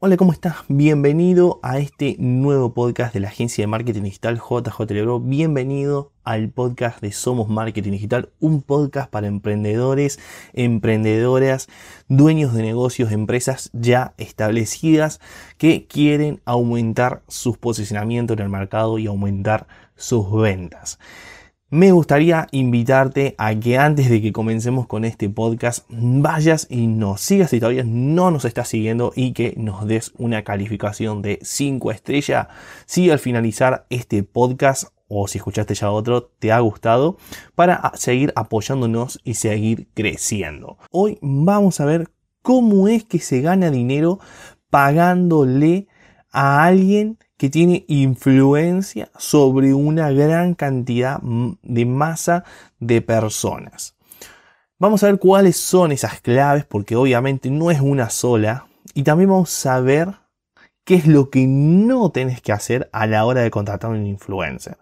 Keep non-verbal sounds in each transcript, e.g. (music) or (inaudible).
Hola, ¿cómo estás? Bienvenido a este nuevo podcast de la agencia de marketing digital JJ Lebro. Bienvenido al podcast de Somos Marketing Digital, un podcast para emprendedores, emprendedoras, dueños de negocios, empresas ya establecidas que quieren aumentar sus posicionamientos en el mercado y aumentar sus ventas me gustaría invitarte a que antes de que comencemos con este podcast vayas y nos sigas si todavía no nos estás siguiendo y que nos des una calificación de 5 estrellas si al finalizar este podcast o si escuchaste ya otro te ha gustado para seguir apoyándonos y seguir creciendo. Hoy vamos a ver cómo es que se gana dinero pagándole a alguien que tiene influencia sobre una gran cantidad de masa de personas. Vamos a ver cuáles son esas claves, porque obviamente no es una sola. Y también vamos a ver qué es lo que no tenés que hacer a la hora de contratar un influencer.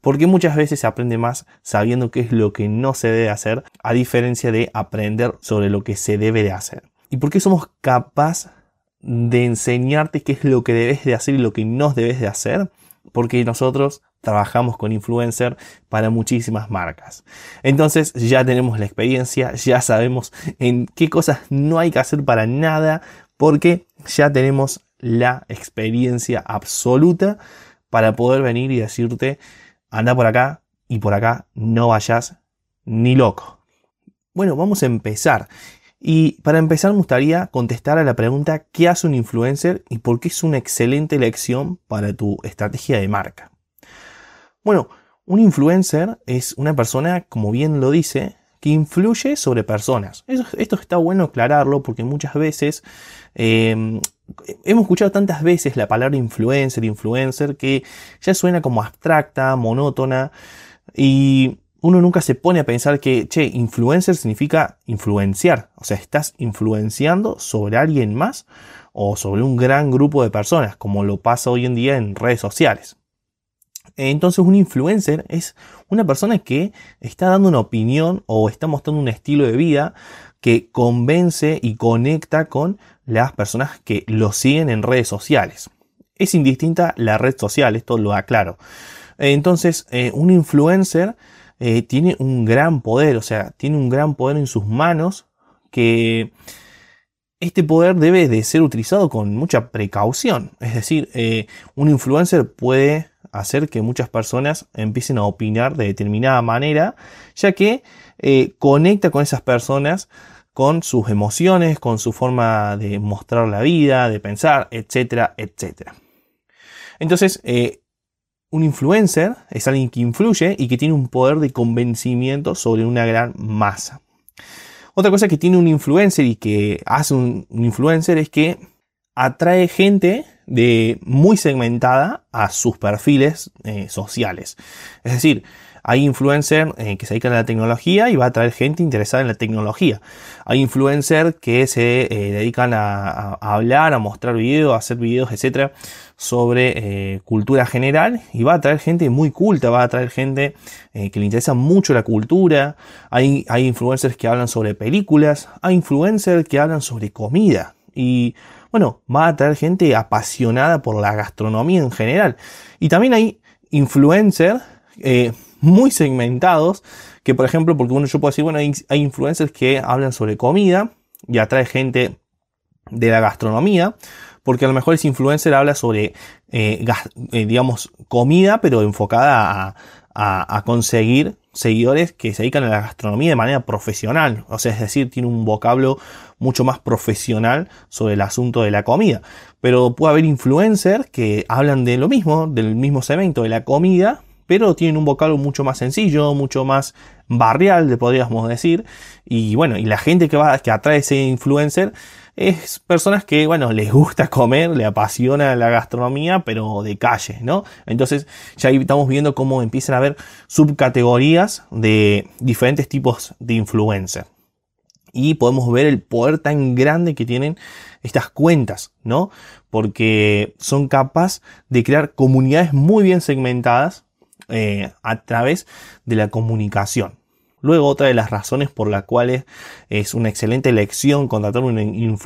Porque muchas veces se aprende más sabiendo qué es lo que no se debe hacer, a diferencia de aprender sobre lo que se debe de hacer. ¿Y por qué somos capaces de enseñarte qué es lo que debes de hacer y lo que no debes de hacer, porque nosotros trabajamos con influencer para muchísimas marcas. Entonces ya tenemos la experiencia, ya sabemos en qué cosas no hay que hacer para nada, porque ya tenemos la experiencia absoluta para poder venir y decirte, anda por acá y por acá no vayas ni loco. Bueno, vamos a empezar. Y para empezar me gustaría contestar a la pregunta ¿qué hace un influencer y por qué es una excelente elección para tu estrategia de marca? Bueno, un influencer es una persona, como bien lo dice, que influye sobre personas. esto está bueno aclararlo porque muchas veces em, hemos escuchado tantas veces la palabra influencer, influencer, que ya suena como abstracta, monótona y uno nunca se pone a pensar que, che, influencer significa influenciar. O sea, estás influenciando sobre alguien más o sobre un gran grupo de personas, como lo pasa hoy en día en redes sociales. Entonces un influencer es una persona que está dando una opinión o está mostrando un estilo de vida que convence y conecta con las personas que lo siguen en redes sociales. Es indistinta la red social, esto lo aclaro. Entonces, eh, un influencer eh, tiene un gran poder, o sea, tiene un gran poder en sus manos que este poder debe de ser utilizado con mucha precaución. Es decir, eh, un influencer puede hacer que muchas personas empiecen a opinar de determinada manera, ya que eh, conecta con esas personas con sus emociones, con su forma de mostrar la vida, de pensar, etcétera, etcétera. Entonces, un influencer es alguien que influye y que tiene un poder de convencimiento sobre una gran masa. Otra cosa que tiene un influencer y que hace un, influencer es que atrae gente de muy segmentada a sus perfiles eh, sociales. Es decir, hay influencers eh, que se dedican a la tecnología y va a atraer gente interesada en la tecnología. Hay influencers que se eh, dedican a, hablar, a mostrar videos, a hacer videos, etcétera, sobre eh, cultura general y va a atraer gente muy culta, va a atraer gente que le interesa mucho la cultura. Hay, hay influencers que hablan sobre películas, hay influencers que hablan sobre comida y bueno, va a atraer gente apasionada por la gastronomía en general. Y también hay influencers muy segmentados, que por ejemplo, porque uno yo puedo decir, bueno, hay, influencers que hablan sobre comida y atrae gente de la gastronomía, porque a lo mejor ese influencer habla sobre, eh, eh, digamos, comida, pero enfocada a, a, conseguir seguidores que se dedican a la gastronomía de manera profesional, o sea, es decir, tiene un vocablo mucho más profesional sobre el asunto de la comida. Pero puede haber influencers que hablan de lo mismo, del mismo segmento de la comida, pero tienen un vocablo mucho más sencillo, mucho más barrial, podríamos decir. Y bueno, y la gente que va, que atrae ese influencer es personas que, bueno, les gusta comer, le apasiona la gastronomía, pero de calle, ¿no? Entonces, ya ahí estamos viendo cómo empiezan a haber subcategorías de diferentes tipos de influencer. Y podemos ver el poder tan grande que tienen estas cuentas, ¿no? Porque son capaces de crear comunidades muy bien segmentadas eh, a través de la comunicación. Luego, otra de las razones por las cuales es una excelente elección contratar un,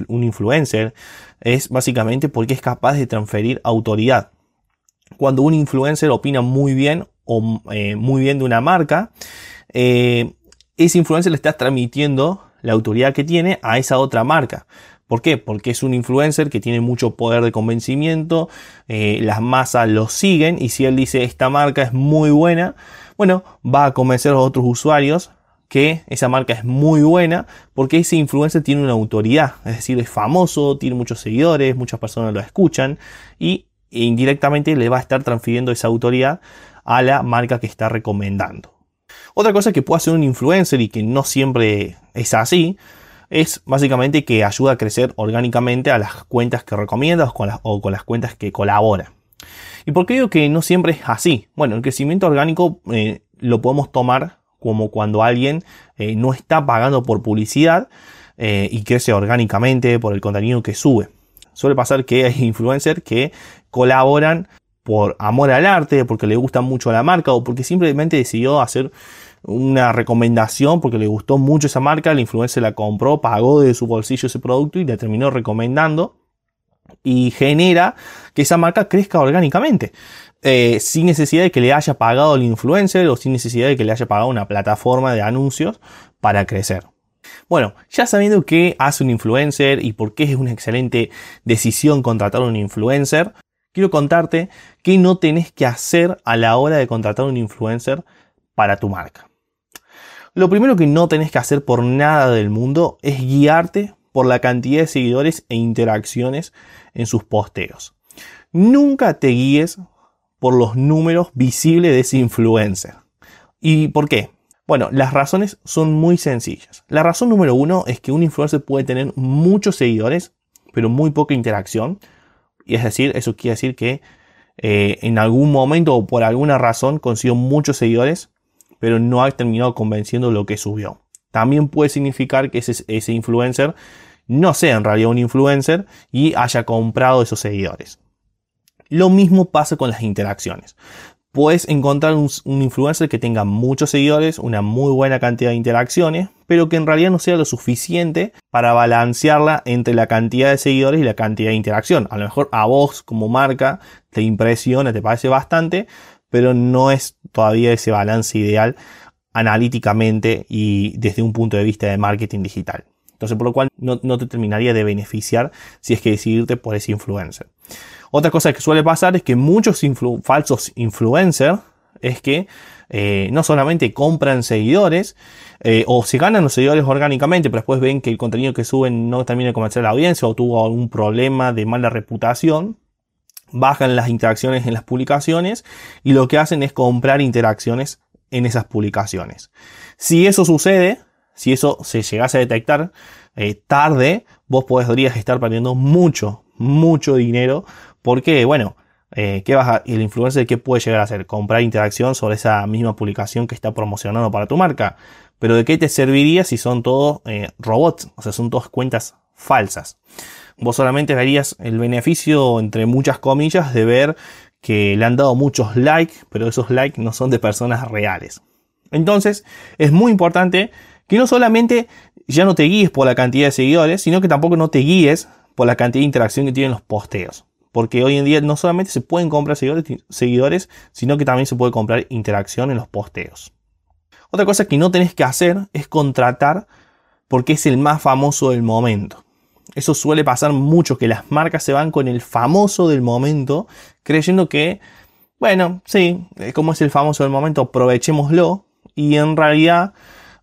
influencer es básicamente porque es capaz de transferir autoridad. Cuando un influencer opina muy bien o eh, muy bien de una marca, eh, ese influencer le está transmitiendo la autoridad que tiene a esa otra marca. ¿Por qué? Porque es un influencer que tiene mucho poder de convencimiento, eh, las masas lo siguen y si él dice esta marca es muy buena, bueno, va a convencer a otros usuarios que esa marca es muy buena porque ese influencer tiene una autoridad, es decir, es famoso, tiene muchos seguidores, muchas personas lo escuchan y indirectamente le va a estar transfiriendo esa autoridad a la marca que está recomendando. Otra cosa que puede hacer un influencer y que no siempre es así, es básicamente que ayuda a crecer orgánicamente a las cuentas que recomienda o con las, o con las cuentas que colabora. ¿Y por qué digo que no siempre es así? Bueno, el crecimiento orgánico eh, lo podemos tomar como cuando alguien eh, no está pagando por publicidad eh, y crece orgánicamente por el contenido que sube. Suele pasar que hay influencers que colaboran por amor al arte, porque le gusta mucho la marca o porque simplemente decidió hacer una recomendación porque le gustó mucho esa marca, el influencer la compró, pagó de su bolsillo ese producto y le terminó recomendando y genera que esa marca crezca orgánicamente. Eh, sin necesidad de que le haya pagado el influencer o sin necesidad de que le haya pagado una plataforma de anuncios para crecer. Bueno, ya sabiendo qué hace un influencer y por qué es una excelente decisión contratar a un influencer, quiero contarte qué no tenés que hacer a la hora de contratar a un influencer para tu marca. Lo primero que no tenés que hacer por nada del mundo es guiarte por la cantidad de seguidores e interacciones en sus posteos. Nunca te guíes por los números visibles de ese influencer. ¿Y por qué? Bueno, las razones son muy sencillas. La razón número uno es que un influencer puede tener muchos seguidores, pero muy poca interacción. Y es decir, eso quiere decir que eh, en algún momento o por alguna razón consiguió muchos seguidores, pero no ha terminado convenciendo lo que subió. También puede significar que ese, influencer no sea en realidad un influencer y haya comprado esos seguidores. Lo mismo pasa con las interacciones puedes encontrar un, influencer que tenga muchos seguidores, una muy buena cantidad de interacciones, pero que en realidad no sea lo suficiente para balancearla entre la cantidad de seguidores y la cantidad de interacción. A lo mejor a vos como marca te impresiona, te parece bastante, pero no es todavía ese balance ideal analíticamente y desde un punto de vista de marketing digital. Entonces, por lo cual no, te terminaría de beneficiar si es que decidirte por ese influencer. Otra cosa que suele pasar es que muchos falsos influencers es que eh, no solamente compran seguidores eh, o se ganan los seguidores orgánicamente, pero después ven que el contenido que suben no termina de convencer a la audiencia o tuvo algún problema de mala reputación, bajan las interacciones en las publicaciones y lo que hacen es comprar interacciones en esas publicaciones. Si eso sucede, si eso se llegase a detectar eh, tarde, vos podrías estar perdiendo mucho, mucho dinero porque, bueno, eh, ¿qué vas el influencer qué puede llegar a hacer? Comprar interacción sobre esa misma publicación que está promocionando para tu marca. Pero ¿de qué te serviría si son todos eh, robots? O sea, son todas cuentas falsas. Vos solamente verías el beneficio, entre muchas comillas, de ver que le han dado muchos likes, pero esos likes no son de personas reales. Entonces, es muy importante que no solamente ya no te guíes por la cantidad de seguidores, sino que tampoco no te guíes por la cantidad de interacción que tienen los posteos. Porque hoy en día no solamente se pueden comprar seguidores, sino que también se puede comprar interacción en los posteos. Otra cosa que no tenés que hacer es contratar porque es el más famoso del momento. Eso suele pasar mucho, que las marcas se van con el famoso del momento, creyendo que, bueno, sí, eh, como es el famoso del momento, aprovechémoslo. Y en realidad,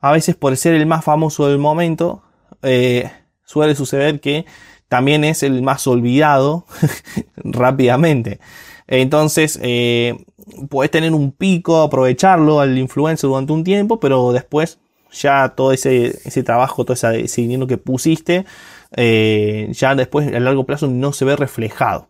a veces por ser el más famoso del momento, eh, suele suceder que también es el más olvidado (laughs) rápidamente. Entonces, eh, puedes tener un pico, aprovecharlo al influencer durante un tiempo, pero después ya todo ese, trabajo, todo ese, dinero que pusiste, eh, ya después a largo plazo no se ve reflejado.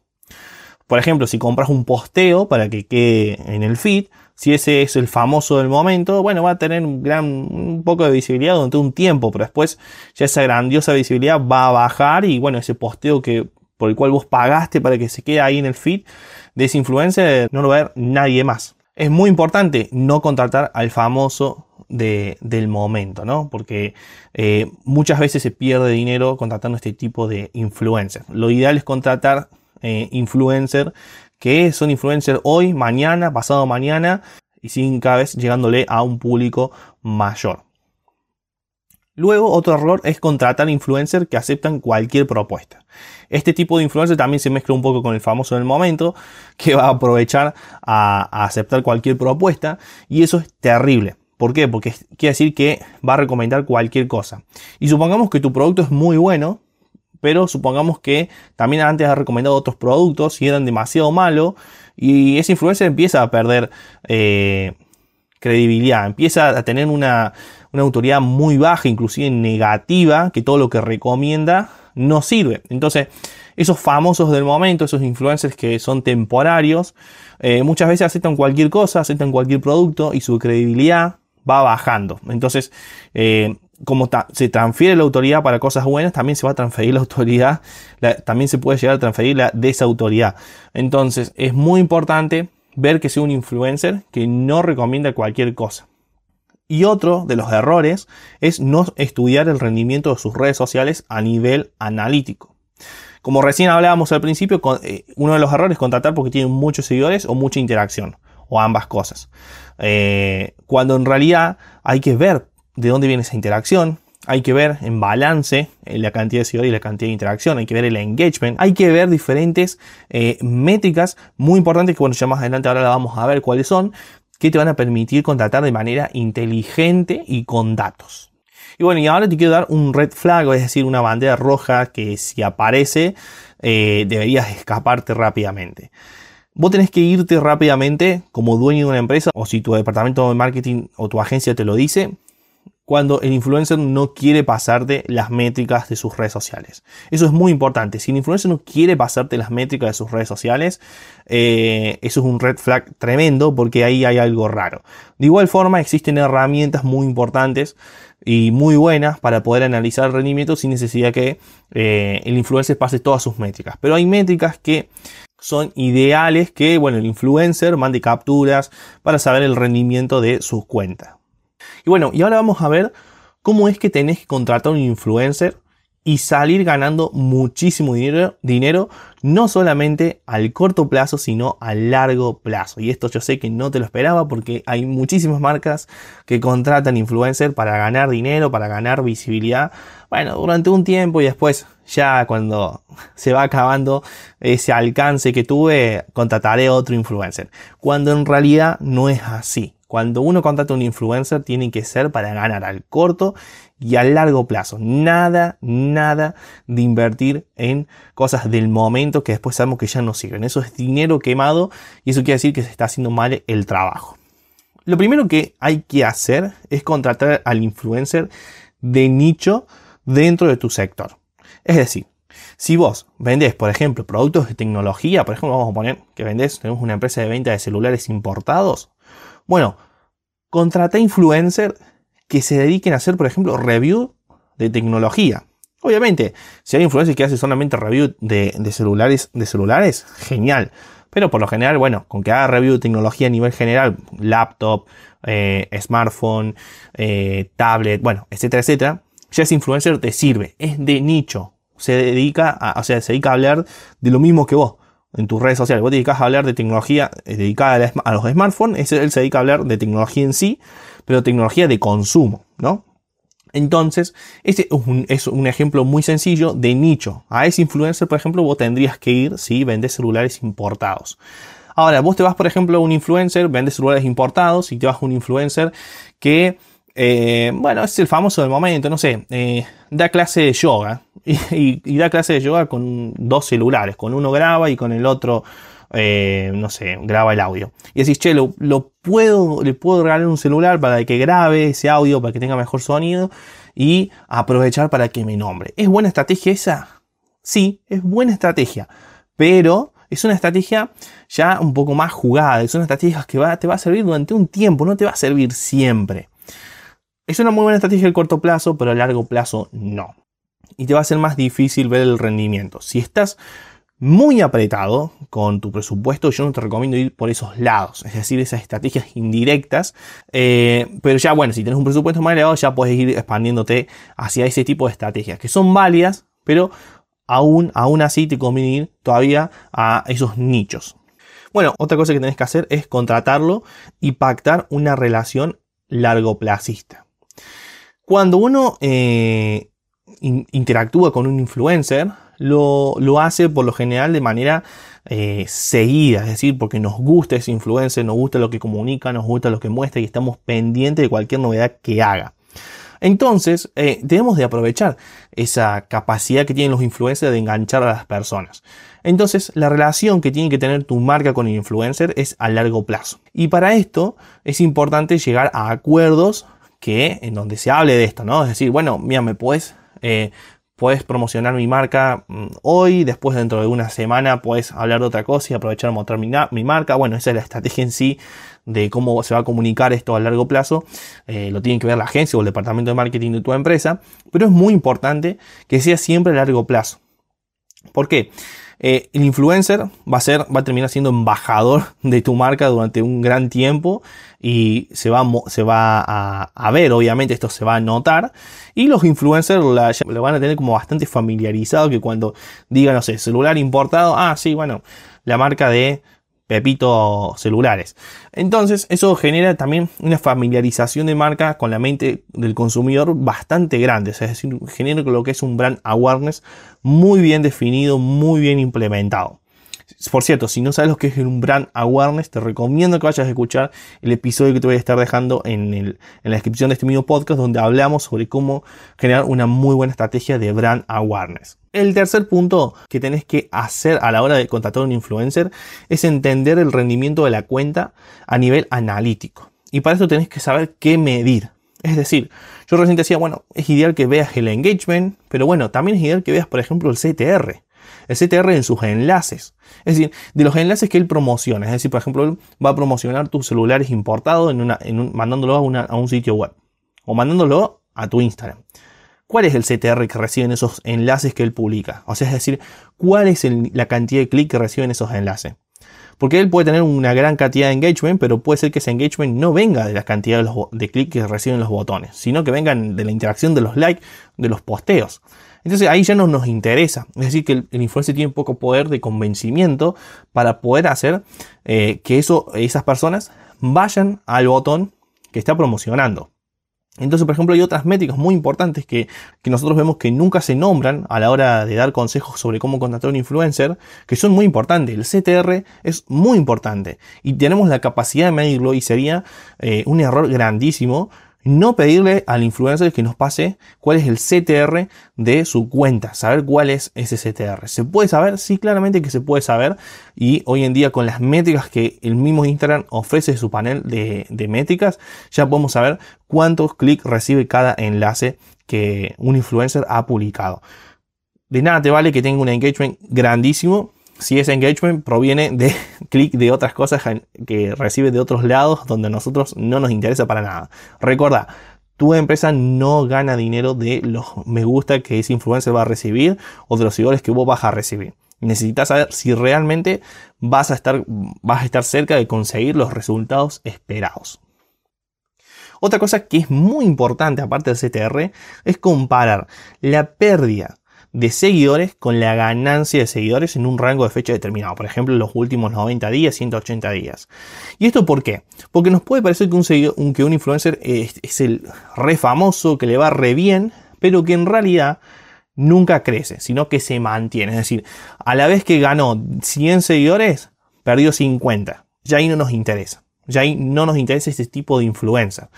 Por ejemplo, si compras un posteo para que quede en el feed, si ese es el famoso del momento, bueno, va a tener un, gran, un poco de visibilidad durante un tiempo, pero después ya esa grandiosa visibilidad va a bajar y bueno, ese posteo que, por el cual vos pagaste para que se quede ahí en el feed de ese influencer no lo va a ver nadie más. Es muy importante no contratar al famoso del momento, ¿no? Porque eh, muchas veces se pierde dinero contratando este tipo de influencers. Lo ideal es contratar eh, influencers que son influencers hoy, mañana, pasado mañana y sin cada llegándole a un público mayor. Luego, otro error es contratar influencers que aceptan cualquier propuesta. Este tipo de influencer también se mezcla un poco con el famoso del momento, que va a aprovechar a, aceptar cualquier propuesta, y eso es terrible. ¿Por qué? Porque quiere decir que va a recomendar cualquier cosa. Y supongamos que tu producto es muy bueno, pero supongamos que también antes ha recomendado otros productos y eran demasiado malos, y ese influencer empieza a perder eh, credibilidad, empieza a tener una, autoridad muy baja, inclusive negativa, que todo lo que recomienda no sirve. Entonces, esos famosos del momento, esos influencers que son temporarios, eh, muchas veces aceptan cualquier cosa, aceptan cualquier producto y su credibilidad va bajando. Entonces, eh, como se transfiere la autoridad para cosas buenas, también se va a transferir la autoridad, también se puede llegar a transferir la desautoridad. Entonces, es muy importante ver que sea un influencer que no recomienda cualquier cosa. Y otro de los errores es no estudiar el rendimiento de sus redes sociales a nivel analítico. Como recién hablábamos al principio, eh, uno de los errores es contratar porque tienen muchos seguidores o mucha interacción, o ambas cosas. Eh, cuando en realidad hay que ver de dónde viene esa interacción, hay que ver en balance eh, la cantidad de seguidores y la cantidad de interacción, hay que ver el engagement, hay que ver diferentes métricas muy importantes que bueno, ya más adelante ahora la vamos a ver cuáles son, que te van a permitir contratar de manera inteligente y con datos. Y bueno, y ahora te quiero dar un red flag, es decir, una bandera roja que si aparece eh, deberías escaparte rápidamente. Vos tenés que irte rápidamente como dueño de una empresa o si tu departamento de marketing o tu agencia te lo dice, cuando el influencer no quiere pasarte las métricas de sus redes sociales. Eso es muy importante. Si el influencer no quiere pasarte las métricas de sus redes sociales, eh, eso es un red flag tremendo porque ahí hay algo raro. De igual forma, existen herramientas muy importantes y muy buenas para poder analizar el rendimiento sin necesidad que eh, el influencer pase todas sus métricas. Pero hay métricas que son ideales que, bueno, el influencer mande capturas para saber el rendimiento de sus cuentas. Y bueno, y ahora vamos a ver cómo es que tenés que contratar un influencer y salir ganando muchísimo dinero, dinero, no solamente al corto plazo, sino a largo plazo. Y esto yo sé que no te lo esperaba porque hay muchísimas marcas que contratan influencer para ganar dinero, para ganar visibilidad. Bueno, durante un tiempo y después ya cuando se va acabando ese alcance que tuve, contrataré otro influencer. Cuando en realidad no es así. Cuando uno contrata a un influencer tiene que ser para ganar al corto y al largo plazo. Nada, nada de invertir en cosas del momento que después sabemos que ya no sirven. Eso es dinero quemado y eso quiere decir que se está haciendo mal el trabajo. Lo primero que hay que hacer es contratar al influencer de nicho dentro de tu sector. Es decir, si vos vendés, por ejemplo, productos de tecnología, por ejemplo, vamos a poner que vendés, tenemos una empresa de venta de celulares importados, bueno, contrata influencers que se dediquen a hacer, por ejemplo, review de tecnología. Obviamente, si hay influencers que hacen solamente review de, celulares, de celulares, genial. Pero por lo general, bueno, con que haga review de tecnología a nivel general, laptop, eh, smartphone, eh, tablet, bueno, etcétera, etcétera, ese influencer te sirve, es de nicho. Se dedica a, o sea, se dedica a hablar de lo mismo que vos en tus redes sociales, vos te dedicas a hablar de tecnología eh, dedicada a los smartphones, él se dedica a hablar de tecnología en sí, pero tecnología de consumo, ¿no? Entonces, este es un, ejemplo muy sencillo de nicho. A ese influencer, por ejemplo, vos tendrías que ir si vendes celulares importados. Ahora, vos te vas, por ejemplo, a un influencer, vendes celulares importados y te vas a un influencer que eh, bueno, es el famoso del momento, no sé, eh, da clase de yoga (laughs) y, da clase de yoga con dos celulares, con uno graba y con el otro, eh, no sé, graba el audio. Y decís, che, lo, puedo, le puedo regalar un celular para que grabe ese audio, para que tenga mejor sonido y aprovechar para que me nombre. ¿Es buena estrategia esa? Sí, es buena estrategia, pero es una estrategia ya un poco más jugada, es una estrategia que te va a servir durante un tiempo, no te va a servir siempre. Es una muy buena estrategia a corto plazo, pero a largo plazo no. Y te va a ser más difícil ver el rendimiento. Si estás muy apretado con tu presupuesto, yo no te recomiendo ir por esos lados, es decir, esas estrategias indirectas. Eh, pero ya, bueno, si tienes un presupuesto más elevado, ya puedes ir expandiéndote hacia ese tipo de estrategias, que son válidas, pero aún, aún así te conviene ir todavía a esos nichos. Bueno, otra cosa que tenés que hacer es contratarlo y pactar una relación largoplacista. Cuando uno eh, interactúa con un influencer, lo, hace por lo general de manera eh, seguida, es decir, porque nos gusta ese influencer, nos gusta lo que comunica, nos gusta lo que muestra y estamos pendientes de cualquier novedad que haga. Entonces, eh, debemos de aprovechar esa capacidad que tienen los influencers de enganchar a las personas. Entonces, la relación que tiene que tener tu marca con el influencer es a largo plazo. Y para esto es importante llegar a acuerdos que en donde se hable de esto, ¿no? Es decir, bueno, mira, me puedes eh, puedes promocionar mi marca mm, hoy, después dentro de una semana puedes hablar de otra cosa y aprovechar mostrar mi, marca. Bueno, esa es la estrategia en sí de cómo se va a comunicar esto a largo plazo. Eh, lo tiene que ver la agencia o el departamento de marketing de tu empresa, pero es muy importante que sea siempre a largo plazo. ¿Por qué? Eh, el influencer va a ser, va a terminar siendo embajador (laughs) de tu marca durante un gran tiempo y se va, se va a, ver, obviamente esto se va a notar. Y los influencers lo van a tener como bastante familiarizado que cuando digan, no sé, celular importado, ah, sí, bueno, la marca de Pepito celulares. Entonces, eso genera también una familiarización de marca con la mente del consumidor bastante grande. Es decir, genera lo que es un brand awareness muy bien definido, muy bien implementado. Por cierto, si no sabes lo que es un brand awareness, te recomiendo que vayas a escuchar el episodio que te voy a estar dejando en, la descripción de este mismo podcast, donde hablamos sobre cómo generar una muy buena estrategia de brand awareness. El tercer punto que tenés que hacer a la hora de contratar a un influencer es entender el rendimiento de la cuenta a nivel analítico. Y para eso tenés que saber qué medir. Es decir, yo recién decía, bueno, es ideal que veas el engagement, pero bueno, también es ideal que veas, por ejemplo, el CTR el CTR en sus enlaces. Es decir, de los enlaces que él promociona. Es decir, por ejemplo, él va a promocionar tus celulares importados en una, en mandándolo a, un sitio web o mandándolo a tu Instagram. ¿Cuál es el CTR que reciben esos enlaces que él publica? O sea, es decir, ¿cuál es la cantidad de clics que reciben esos enlaces? Porque él puede tener una gran cantidad de engagement, pero puede ser que ese engagement no venga de la cantidad de, clics que reciben los botones, sino que vengan de la interacción de los likes, de los posteos. Entonces ahí ya no nos interesa. Es decir, que el, influencer tiene poco poder de convencimiento para poder hacer eh, que eso, esas personas vayan al botón que está promocionando. Entonces, por ejemplo, hay otras métricas muy importantes que, que, nosotros vemos que nunca se nombran a la hora de dar consejos sobre cómo contratar a un influencer, que son muy importantes. El CTR es muy importante y tenemos la capacidad de medirlo y sería eh, un error grandísimo no pedirle al influencer que nos pase cuál es el CTR de su cuenta, saber cuál es ese CTR. ¿Se puede saber? Sí, claramente que se puede saber. Y hoy en día con las métricas que el mismo Instagram ofrece su panel de, de métricas, ya podemos saber cuántos clics recibe cada enlace que un influencer ha publicado. De nada te vale que tenga un engagement grandísimo si ese engagement proviene de (laughs) clic de otras cosas que recibe de otros lados donde a nosotros no nos interesa para nada. Recuerda, tu empresa no gana dinero de los me gusta que ese influencer va a recibir o de los seguidores que vos vas a recibir. Necesitas saber si realmente vas a estar, vas a estar cerca de conseguir los resultados esperados. Otra cosa que es muy importante aparte del CTR es comparar la pérdida de seguidores con la ganancia de seguidores en un rango de fecha determinado. Por ejemplo, los últimos 90 días, 180 días. ¿Y esto por qué? Porque nos puede parecer que un, que un influencer es, es el re famoso, que le va re bien, pero que en realidad nunca crece, sino que se mantiene. Es decir, a la vez que ganó 100 seguidores, perdió 50. Ya ahí no nos interesa. Ya ahí no nos interesa este tipo de influencer.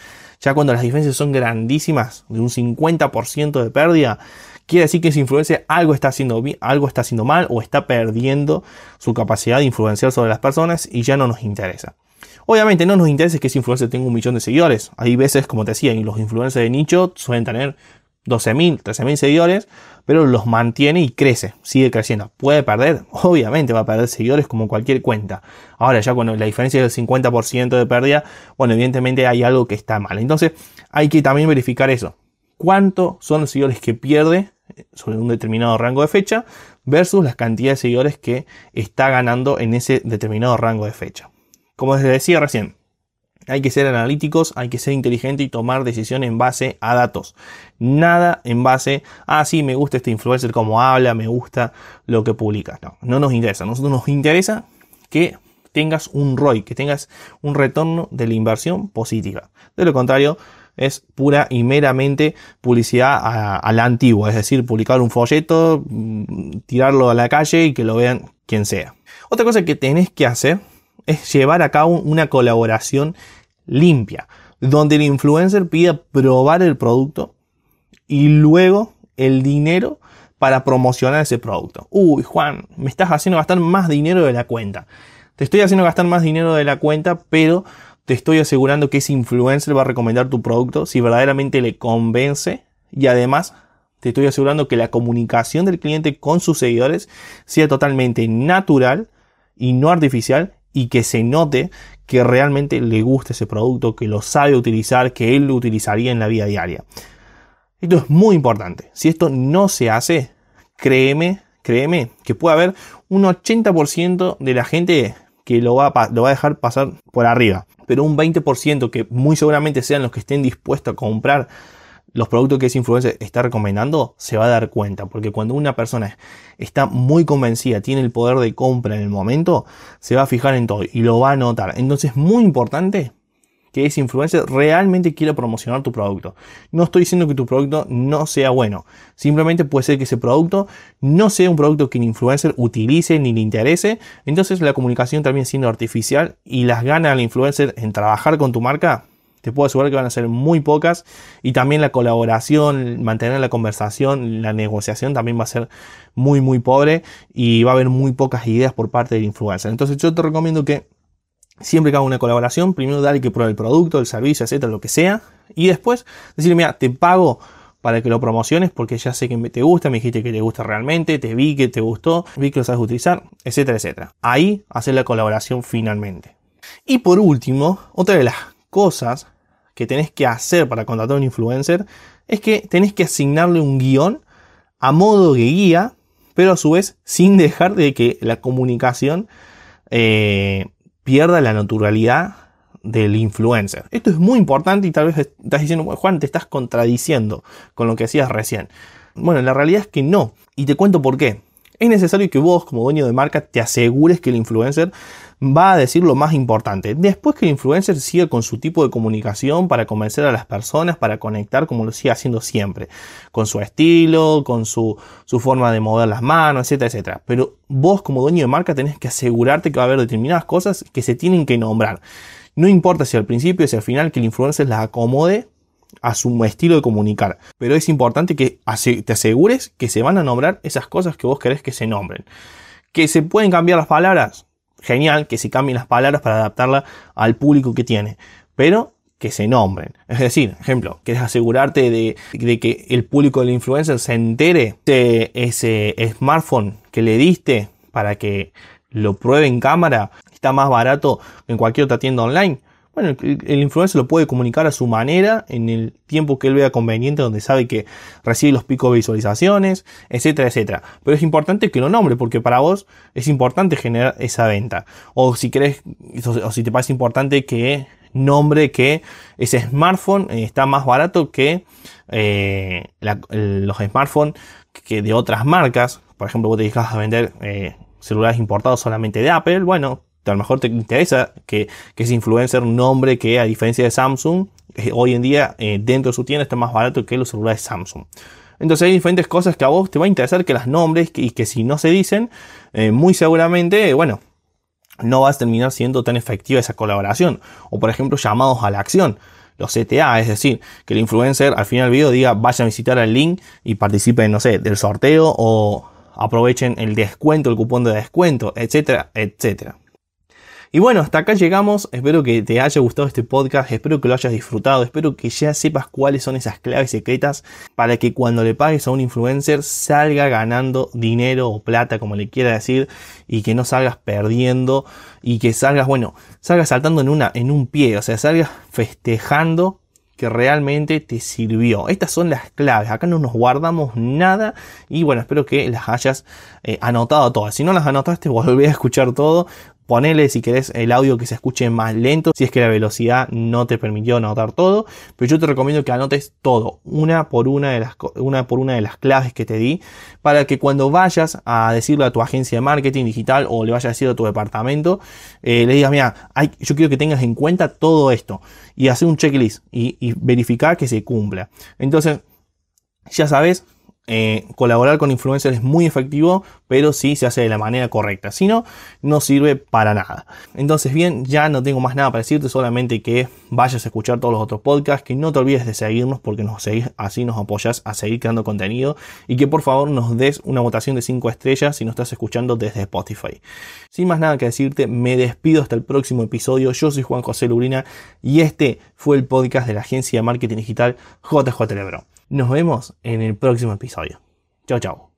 Ya cuando las diferencias son grandísimas, de un 50% de pérdida, quiere decir que ese influencer algo está haciendo algo está haciendo mal o está perdiendo su capacidad de influenciar sobre las personas y ya no nos interesa. Obviamente no nos interesa que ese influencer tenga un millón de seguidores. Hay veces, como te decía, los influencers de nicho suelen tener 12.000, 13.000 seguidores, pero los mantiene y crece, sigue creciendo. ¿Puede perder? Obviamente va a perder seguidores como cualquier cuenta. Ahora ya cuando la diferencia del 50% de pérdida, bueno, evidentemente hay algo que está mal. Entonces hay que también verificar eso. ¿Cuántos son los seguidores que pierde sobre un determinado rango de fecha versus las cantidades de seguidores que está ganando en ese determinado rango de fecha. Como les decía recién, hay que ser analíticos, hay que ser inteligente y tomar decisiones en base a datos. Nada en base a, ah, sí, me gusta este influencer como habla, me gusta lo que publica. No, no nos interesa. A nosotros nos interesa que tengas un ROI, que tengas un retorno de la inversión positiva. De lo contrario, es pura y meramente publicidad a, la antigua, es decir, publicar un folleto, mm, tirarlo a la calle y que lo vean quien sea. Otra cosa que tenés que hacer es llevar a cabo una colaboración limpia, donde el influencer pida probar el producto y luego el dinero para promocionar ese producto. Uy, Juan, me estás haciendo gastar más dinero de la cuenta. Te estoy haciendo gastar más dinero de la cuenta, pero te estoy asegurando que ese influencer va a recomendar tu producto si verdaderamente le convence y además te estoy asegurando que la comunicación del cliente con sus seguidores sea totalmente natural y no artificial y que se note que realmente le gusta ese producto, que lo sabe utilizar, que él lo utilizaría en la vida diaria. Esto es muy importante. Si esto no se hace, créeme, créeme que puede haber un 80% de la gente que lo va, a, lo va a dejar pasar por arriba. Pero un 20% que muy seguramente sean los que estén dispuestos a comprar los productos que ese influencer está recomendando, se va a dar cuenta. Porque cuando una persona está muy convencida, tiene el poder de compra en el momento, se va a fijar en todo y lo va a notar. Entonces es muy importante que ese influencer realmente quiera promocionar tu producto. No estoy diciendo que tu producto no sea bueno. Simplemente puede ser que ese producto no sea un producto que el influencer utilice ni le interese. Entonces la comunicación también siendo artificial y las ganas del influencer en trabajar con tu marca te puedo asegurar que van a ser muy pocas y también la colaboración, mantener la conversación, la negociación también va a ser muy muy pobre y va a haber muy pocas ideas por parte del influencer. Entonces yo te recomiendo que siempre que haga una colaboración, primero dale que pruebe el producto, el servicio, etcétera, lo que sea, y después decirle, mira, te pago para que lo promociones porque ya sé que te gusta, me dijiste que te gusta realmente, te vi que te gustó, vi que lo sabes utilizar, etcétera, etcétera. Ahí hacer la colaboración finalmente. Y por último, otra de las cosas que tenés que hacer para contratar a un influencer es que tenés que asignarle un guion a modo de guía, pero a su vez sin dejar de que la comunicación eh, pierda la naturalidad del influencer. Esto es muy importante y tal vez estás diciendo, Juan, te estás contradiciendo con lo que hacías recién. Bueno, la realidad es que no. Y te cuento por qué es necesario que vos como dueño de marca te asegures que el influencer va a decir lo más importante. Después que el influencer siga con su tipo de comunicación para convencer a las personas, para conectar como lo sigue haciendo siempre, con su estilo, con su, su forma de mover las manos, etcétera, etcétera. Pero vos como dueño de marca tenés que asegurarte que va a haber determinadas cosas que se tienen que nombrar. No importa si al principio si al final que el influencer las acomode a su estilo de comunicar. Pero es importante que te asegures que se van a nombrar esas cosas que vos querés que se nombren. Que se pueden cambiar las palabras. Genial que se cambien las palabras para adaptarla al público que tiene. Pero que se nombren. Es decir, ejemplo, quieres asegurarte de, que el público del influencer se entere de ese smartphone que le diste para que lo pruebe en cámara. Está más barato que en cualquier otra tienda online. Bueno, el, influencer lo puede comunicar a su manera, en el tiempo que él vea conveniente, donde sabe que recibe los picos de visualizaciones, etcétera, etcétera. Pero es importante que lo nombre, porque para vos es importante generar esa venta. O si crees, o si te parece importante que nombre que ese smartphone eh, está más barato que eh, los smartphones que de otras marcas. Por ejemplo, vos te dedicas a vender eh, celulares importados solamente de Apple. Bueno, a lo mejor te interesa que, ese influencer nombre que a diferencia de Samsung, eh, hoy en día eh, dentro de su tienda está más barato que los celulares Samsung. Entonces hay diferentes cosas que a vos te va a interesar que las nombres y que si no se dicen, eh, muy seguramente, bueno, no vas a terminar siendo tan efectiva esa colaboración. O por ejemplo, llamados a la acción. Los CTA, es decir, que el influencer al final del video diga vayan a visitar el link y participen, no sé, del sorteo o aprovechen el descuento, el cupón de descuento, etcétera, etcétera. Y bueno, hasta acá llegamos. Espero que te haya gustado este podcast. Espero que lo hayas disfrutado. Espero que ya sepas cuáles son esas claves secretas para que cuando le pagues a un influencer salga ganando dinero o plata, como le quiera decir, y que no salgas perdiendo y que salgas, bueno, salgas saltando en, una, en un pie, o sea, salgas festejando que realmente te sirvió. Estas son las claves. Acá no nos guardamos nada y bueno, espero que las hayas eh, anotado todas. Si no las anotaste, (laughs) volví a escuchar todo. Ponele si querés el audio que se escuche más lento, si es que la velocidad no te permitió anotar todo, pero yo te recomiendo que anotes todo, una por una de las, una por una de las claves que te di, para que cuando vayas a decirle a tu agencia de marketing digital o le vayas a decir a tu departamento, eh, le digas, mira, yo quiero que tengas en cuenta todo esto y hacer un checklist y, y verificar que se cumpla. Entonces, ya sabes, eh, colaborar con influencers es muy efectivo, pero si se hace de la manera correcta. Si no, no sirve para nada. Entonces, bien, ya no tengo más nada para decirte, solamente que vayas a escuchar todos los otros podcasts, que no te olvides de seguirnos porque así nos apoyas a seguir creando contenido y que por favor nos des una votación de 5 estrellas si nos estás escuchando desde Spotify. Sin más nada que decirte, me despido hasta el próximo episodio. Yo soy Juan José Lurina y este fue el podcast de la agencia de marketing digital JJ Lebron. Nos vemos en el próximo episodio. Chao, chao.